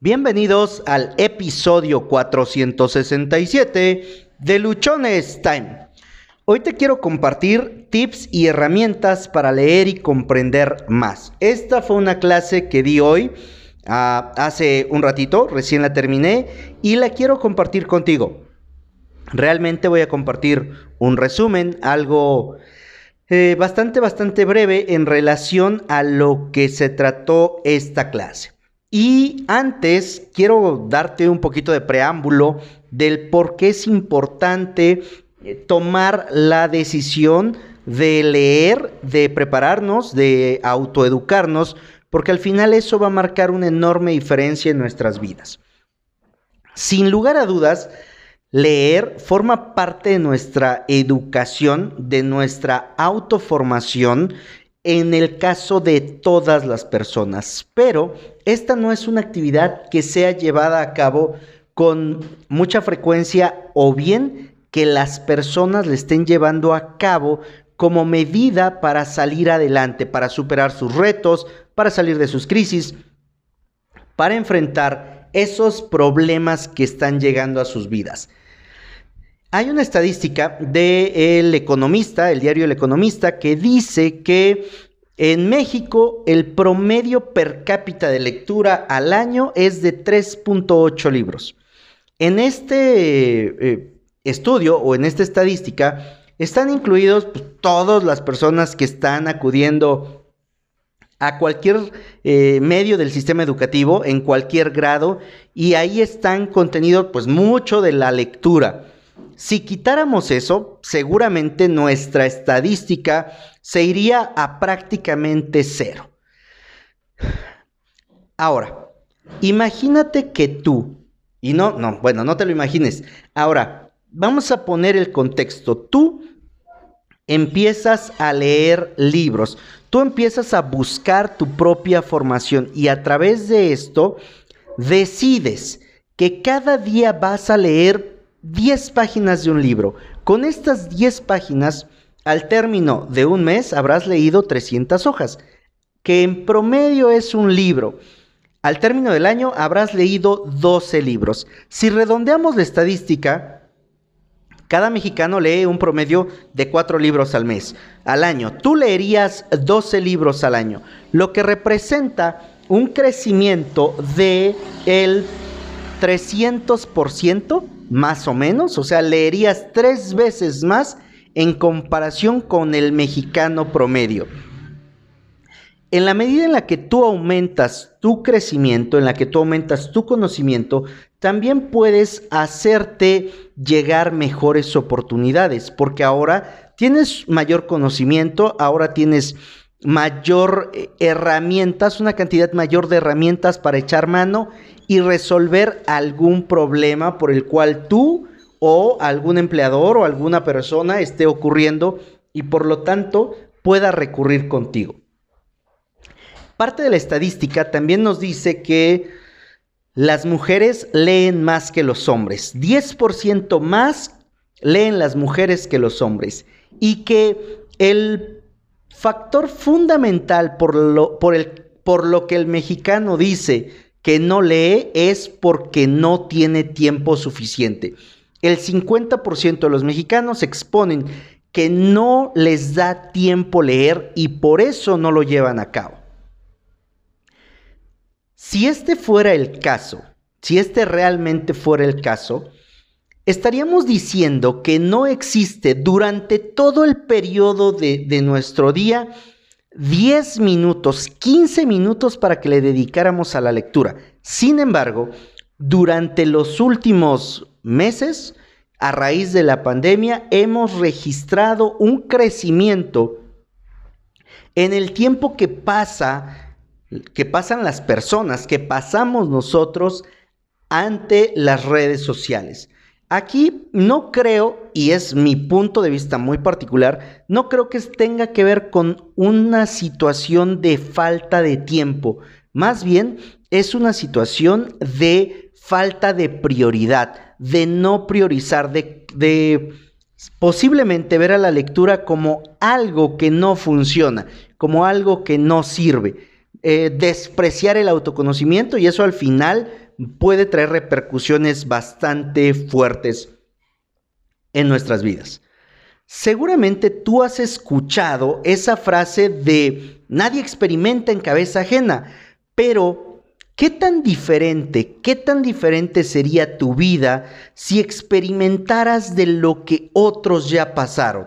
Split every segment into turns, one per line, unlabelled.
Bienvenidos al episodio 467 de Luchones Time. Hoy te quiero compartir tips y herramientas para leer y comprender más. Esta fue una clase que di hoy, ah, hace un ratito, recién la terminé y la quiero compartir contigo. Realmente voy a compartir un resumen, algo eh, bastante, bastante breve en relación a lo que se trató esta clase. Y antes quiero darte un poquito de preámbulo del por qué es importante eh, tomar la decisión de leer, de prepararnos, de autoeducarnos, porque al final eso va a marcar una enorme diferencia en nuestras vidas. Sin lugar a dudas, leer forma parte de nuestra educación, de nuestra autoformación en el caso de todas las personas, pero esta no es una actividad que sea llevada a cabo con mucha frecuencia o bien que las personas le estén llevando a cabo como medida para salir adelante, para superar sus retos, para salir de sus crisis, para enfrentar esos problemas que están llegando a sus vidas. Hay una estadística del Economista, el diario El Economista, que dice que en México el promedio per cápita de lectura al año es de 3.8 libros. En este eh, estudio o en esta estadística están incluidos pues, todas las personas que están acudiendo a cualquier eh, medio del sistema educativo en cualquier grado y ahí están contenidos pues mucho de la lectura. Si quitáramos eso, seguramente nuestra estadística se iría a prácticamente cero. Ahora, imagínate que tú, y no, no, bueno, no te lo imagines. Ahora, vamos a poner el contexto. Tú empiezas a leer libros, tú empiezas a buscar tu propia formación y a través de esto decides que cada día vas a leer 10 páginas de un libro. Con estas 10 páginas, al término de un mes habrás leído 300 hojas, que en promedio es un libro. Al término del año habrás leído 12 libros. Si redondeamos la estadística, cada mexicano lee un promedio de 4 libros al mes, al año. Tú leerías 12 libros al año, lo que representa un crecimiento de el 300% más o menos, o sea, leerías tres veces más en comparación con el mexicano promedio. En la medida en la que tú aumentas tu crecimiento, en la que tú aumentas tu conocimiento, también puedes hacerte llegar mejores oportunidades, porque ahora tienes mayor conocimiento, ahora tienes mayor eh, herramientas, una cantidad mayor de herramientas para echar mano y resolver algún problema por el cual tú o algún empleador o alguna persona esté ocurriendo y por lo tanto pueda recurrir contigo. Parte de la estadística también nos dice que las mujeres leen más que los hombres. 10% más leen las mujeres que los hombres. Y que el factor fundamental por lo, por el, por lo que el mexicano dice que no lee es porque no tiene tiempo suficiente. El 50% de los mexicanos exponen que no les da tiempo leer y por eso no lo llevan a cabo. Si este fuera el caso, si este realmente fuera el caso, estaríamos diciendo que no existe durante todo el periodo de, de nuestro día 10 minutos, 15 minutos para que le dedicáramos a la lectura. Sin embargo, durante los últimos meses, a raíz de la pandemia, hemos registrado un crecimiento en el tiempo que pasa, que pasan las personas, que pasamos nosotros ante las redes sociales. Aquí no creo, y es mi punto de vista muy particular, no creo que tenga que ver con una situación de falta de tiempo. Más bien es una situación de falta de prioridad, de no priorizar, de, posiblemente ver a la lectura como algo que no funciona, como algo que no sirve. Eh, despreciar el autoconocimiento y eso al final puede traer repercusiones bastante fuertes en nuestras vidas. Seguramente tú has escuchado esa frase de nadie experimenta en cabeza ajena, pero ¿qué tan diferente, qué tan diferente sería tu vida si experimentaras de lo que otros ya pasaron?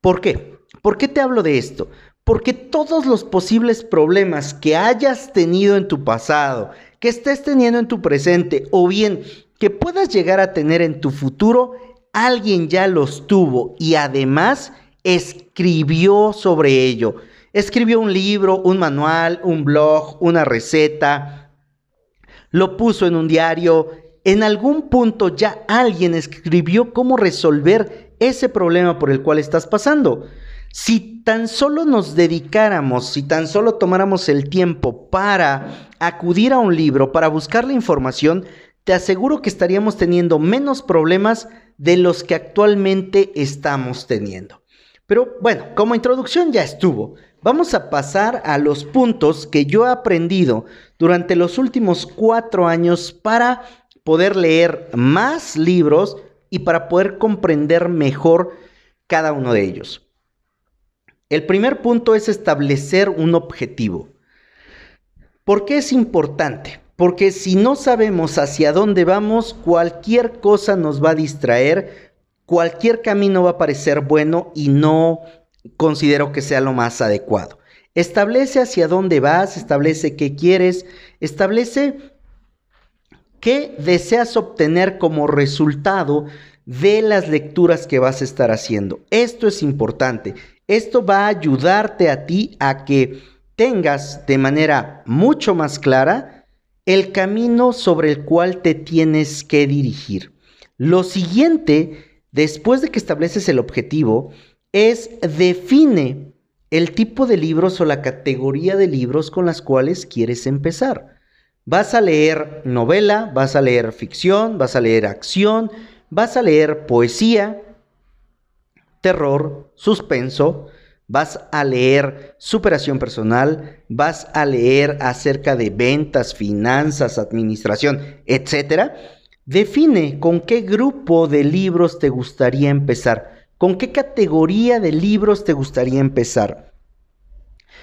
¿Por qué? ¿Por qué te hablo de esto? Porque todos los posibles problemas que hayas tenido en tu pasado, que estés teniendo en tu presente o bien que puedas llegar a tener en tu futuro, alguien ya los tuvo y además escribió sobre ello. Escribió un libro, un manual, un blog, una receta, lo puso en un diario. En algún punto ya alguien escribió cómo resolver ese problema por el cual estás pasando. Si tan solo nos dedicáramos, si tan solo tomáramos el tiempo para acudir a un libro, para buscar la información, te aseguro que estaríamos teniendo menos problemas de los que actualmente estamos teniendo. Pero bueno, como introducción ya estuvo. Vamos a pasar a los puntos que yo he aprendido durante los últimos cuatro años para poder leer más libros y para poder comprender mejor cada uno de ellos. El primer punto es establecer un objetivo. ¿Por qué es importante? Porque si no sabemos hacia dónde vamos, cualquier cosa nos va a distraer, cualquier camino va a parecer bueno y no considero que sea lo más adecuado. Establece hacia dónde vas, establece qué quieres, establece qué deseas obtener como resultado de las lecturas que vas a estar haciendo. Esto es importante. Esto va a ayudarte a ti a que tengas de manera mucho más clara el camino sobre el cual te tienes que dirigir. Lo siguiente, después de que estableces el objetivo, es define el tipo de libros o la categoría de libros con las cuales quieres empezar. Vas a leer novela, vas a leer ficción, vas a leer acción, vas a leer poesía, terror, suspenso, vas a leer superación personal, vas a leer acerca de ventas, finanzas, administración, etcétera. Define con qué grupo de libros te gustaría empezar, con qué categoría de libros te gustaría empezar.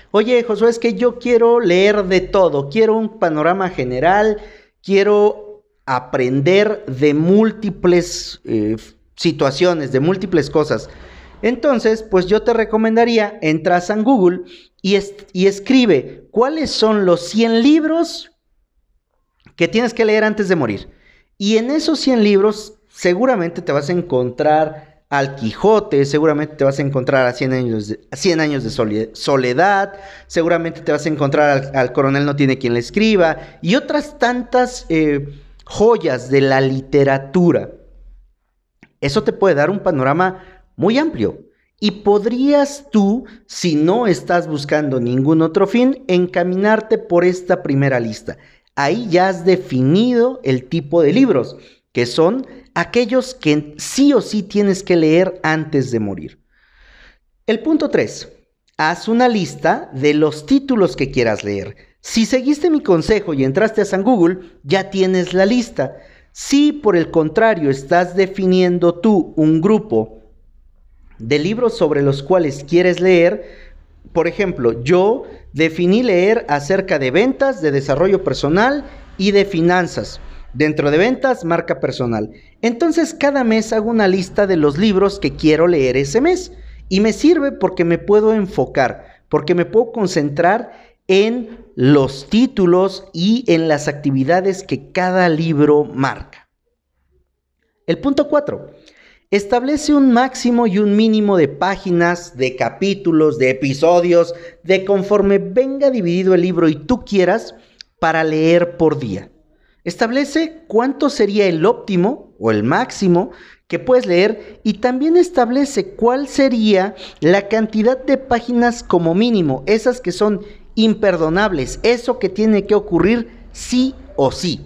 Oye, Josué, es que yo quiero leer de todo, quiero un panorama general, quiero aprender de múltiples eh, situaciones, de múltiples cosas. Entonces, pues yo te recomendaría, entras en Google y, y escribe cuáles son los 100 libros que tienes que leer antes de morir. Y en esos 100 libros seguramente te vas a encontrar al Quijote, seguramente te vas a encontrar a 100 años de, 100 años de soledad, seguramente te vas a encontrar al, Coronel No tiene quien le escriba y otras tantas eh, joyas de la literatura. Eso te puede dar un panorama muy amplio. Y podrías tú, si no estás buscando ningún otro fin, encaminarte por esta primera lista. Ahí ya has definido el tipo de libros, que son aquellos que sí o sí tienes que leer antes de morir. El punto 3. Haz una lista de los títulos que quieras leer. Si seguiste mi consejo y entraste a San Google, ya tienes la lista. Si por el contrario estás definiendo tú un grupo de libros sobre los cuales quieres leer. Por ejemplo, yo definí leer acerca de ventas, de desarrollo personal y de finanzas. Dentro de ventas, marca personal. Entonces cada mes hago una lista de los libros que quiero leer ese mes. Y me sirve porque me puedo enfocar, porque me puedo concentrar en los títulos y en las actividades que cada libro marca. El punto 4. Establece un máximo y un mínimo de páginas, de capítulos, de episodios, de conforme venga dividido el libro y tú quieras para leer por día. Establece cuánto sería el óptimo o el máximo que puedes leer y también establece cuál sería la cantidad de páginas como mínimo, esas que son imperdonables, eso que tiene que ocurrir sí o sí.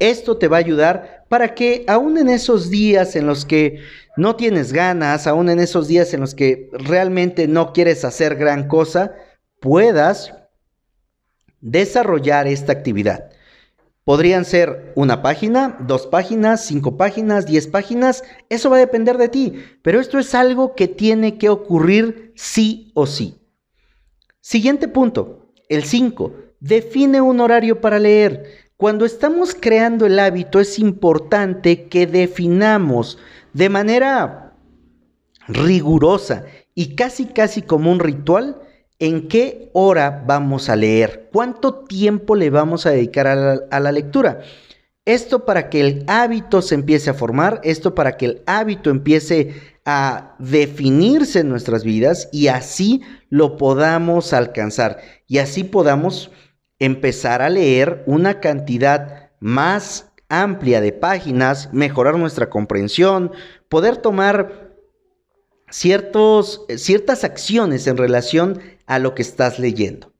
Esto te va a ayudar para que aún en esos días en los que no tienes ganas, aún en esos días en los que realmente no quieres hacer gran cosa, puedas desarrollar esta actividad. Podrían ser una página, dos páginas, cinco páginas, diez páginas. Eso va a depender de ti. Pero esto es algo que tiene que ocurrir sí o sí. Siguiente punto, el 5. Define un horario para leer. Cuando estamos creando el hábito es importante que definamos de manera rigurosa y casi casi como un ritual en qué hora vamos a leer, cuánto tiempo le vamos a dedicar a la, lectura. Esto para que el hábito se empiece a formar, esto para que el hábito empiece a definirse en nuestras vidas y así lo podamos alcanzar y así podamos empezar a leer una cantidad más amplia de páginas, mejorar nuestra comprensión, poder tomar ciertos, ciertas acciones en relación a lo que estás leyendo.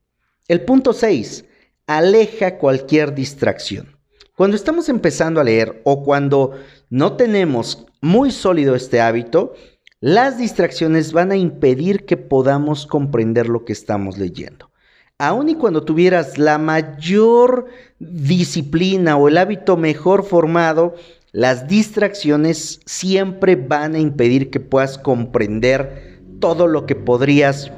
El punto 6. Aleja cualquier distracción. Cuando estamos empezando a leer o cuando no tenemos muy sólido este hábito, las distracciones van a impedir que podamos comprender lo que estamos leyendo. Aun y cuando tuvieras la mayor disciplina o el hábito mejor formado, las distracciones siempre van a impedir que puedas comprender todo lo que podrías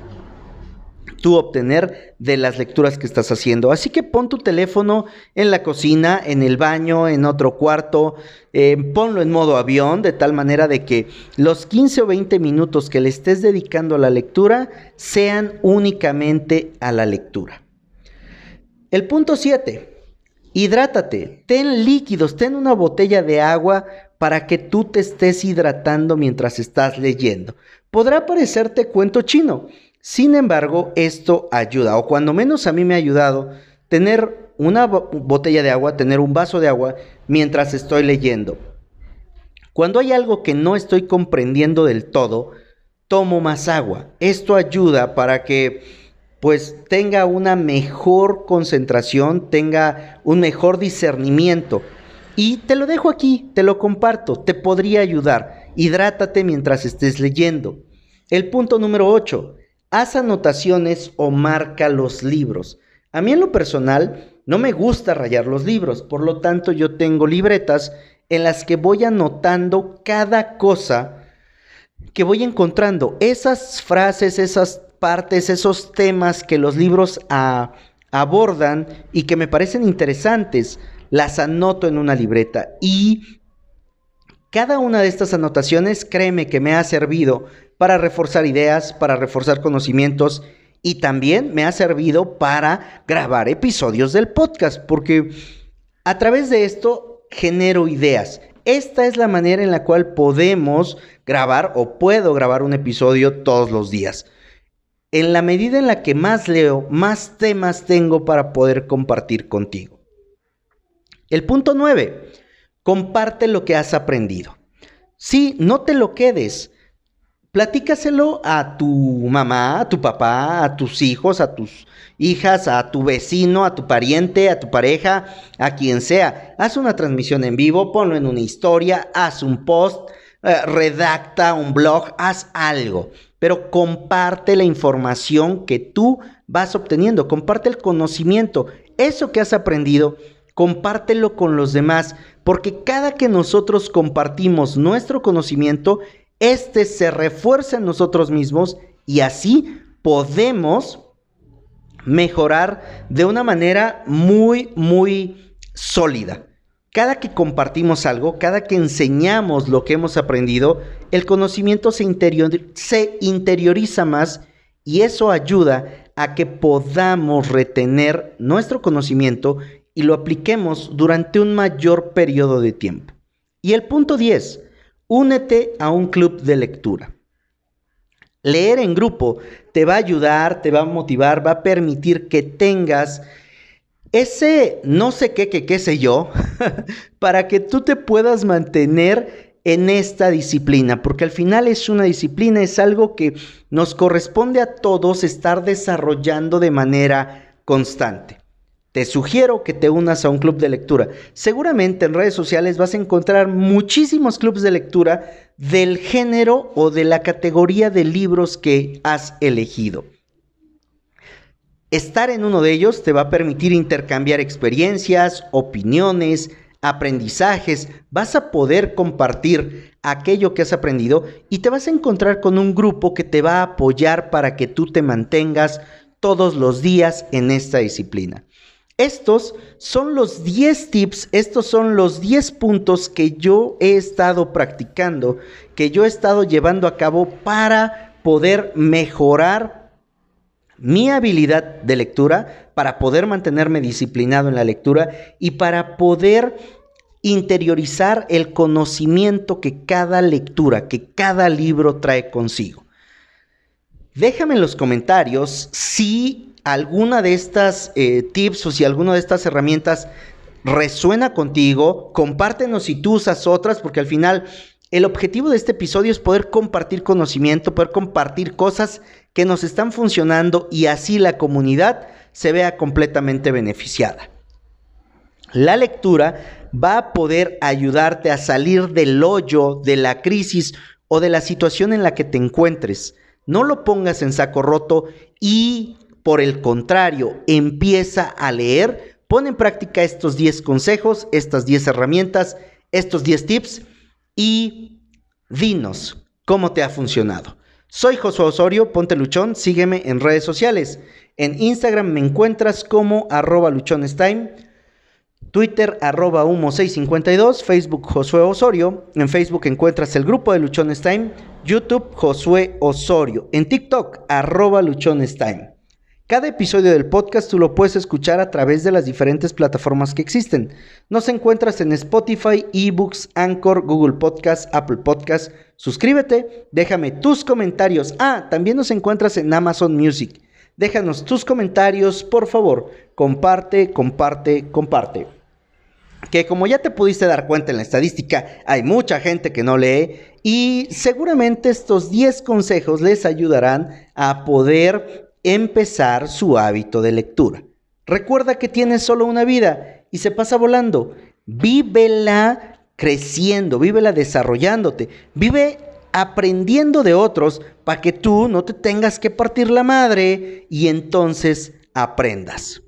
tú obtener de las lecturas que estás haciendo. Así que pon tu teléfono en la cocina, en el baño, en otro cuarto, eh, ponlo en modo avión, de tal manera de que los 15 o 20 minutos que le estés dedicando a la lectura sean únicamente a la lectura. El punto 7. Hidrátate, ten líquidos, ten una botella de agua para que tú te estés hidratando mientras estás leyendo. Podrá parecerte cuento chino, sin embargo, esto ayuda, o cuando menos a mí me ha ayudado, tener una botella de agua, tener un vaso de agua mientras estoy leyendo. Cuando hay algo que no estoy comprendiendo del todo, tomo más agua. Esto ayuda para que pues tenga una mejor concentración, tenga un mejor discernimiento. Y te lo dejo aquí, te lo comparto, te podría ayudar. Hidrátate mientras estés leyendo. El punto número 8, haz anotaciones o marca los libros. A mí en lo personal no me gusta rayar los libros, por lo tanto yo tengo libretas en las que voy anotando cada cosa que voy encontrando. Esas frases, esas partes, esos temas que los libros abordan y que me parecen interesantes, las anoto en una libreta. Y cada una de estas anotaciones, créeme que me ha servido para reforzar ideas, para reforzar conocimientos y también me ha servido para grabar episodios del podcast, porque a través de esto genero ideas. Esta es la manera en la cual podemos grabar o puedo grabar un episodio todos los días en la medida en la que más leo, más temas tengo para poder compartir contigo. El punto 9. Comparte lo que has aprendido. Sí, no te lo quedes. Platícaselo a tu mamá, a tu papá, a tus hijos, a tus hijas, a tu vecino, a tu pariente, a tu pareja, a quien sea. Haz una transmisión en vivo, ponlo en una historia, haz un post, eh, redacta un blog, haz algo pero comparte la información que tú vas obteniendo, comparte el conocimiento, eso que has aprendido, compártelo con los demás, porque cada que nosotros compartimos nuestro conocimiento, este se refuerza en nosotros mismos y así podemos mejorar de una manera muy, muy sólida. Cada que compartimos algo, cada que enseñamos lo que hemos aprendido, el conocimiento se, se interioriza más y eso ayuda a que podamos retener nuestro conocimiento y lo apliquemos durante un mayor periodo de tiempo. Y el punto 10, únete a un club de lectura. Leer en grupo te va a ayudar, te va a motivar, va a permitir que tengas ese no sé qué, qué, qué sé yo, para que tú te puedas mantener en esta disciplina, porque al final es una disciplina, es algo que nos corresponde a todos estar desarrollando de manera constante. Te sugiero que te unas a un club de lectura. Seguramente en redes sociales vas a encontrar muchísimos clubes de lectura del género o de la categoría de libros que has elegido. Estar en uno de ellos te va a permitir intercambiar experiencias, opiniones, aprendizajes, vas a poder compartir aquello que has aprendido y te vas a encontrar con un grupo que te va a apoyar para que tú te mantengas todos los días en esta disciplina. Estos son los 10 tips, estos son los 10 puntos que yo he estado practicando, que yo he estado llevando a cabo para poder mejorar mi habilidad de lectura, para poder mantenerme disciplinado en la lectura y para poder interiorizar el conocimiento que cada lectura, que cada libro trae consigo. Déjame en los comentarios si alguna de estas eh, tips o si alguna de estas herramientas resuena contigo, compártenos si tú usas otras, porque al final el objetivo de este episodio es poder compartir conocimiento, poder compartir cosas que nos están funcionando y así la comunidad se vea completamente beneficiada. La lectura va a poder ayudarte a salir del hoyo, de la crisis o de la situación en la que te encuentres. No lo pongas en saco roto y por el contrario, empieza a leer, pon en práctica estos 10 consejos, estas 10 herramientas, estos 10 tips y dinos cómo te ha funcionado. Soy Josué Osorio, ponte luchón, sígueme en redes sociales. En Instagram me encuentras como arroba luchonestime, Twitter arroba humo652, Facebook Josué Osorio, en Facebook encuentras el grupo de Luchones YouTube Josué Osorio, en TikTok arroba. Cada episodio del podcast tú lo puedes escuchar a través de las diferentes plataformas que existen. Nos encuentras en Spotify, eBooks, Anchor, Google Podcast, Apple Podcast. Suscríbete, déjame tus comentarios. Ah, también nos encuentras en Amazon Music. Déjanos tus comentarios, por favor. Comparte, comparte, comparte. Que como ya te pudiste dar cuenta en la estadística, hay mucha gente que no lee y seguramente estos 10 consejos les ayudarán a poder empezar su hábito de lectura. Recuerda que tienes solo una vida y se pasa volando. Vívela creciendo, vívela desarrollándote, vive aprendiendo de otros para que tú no te tengas que partir la madre y entonces aprendas.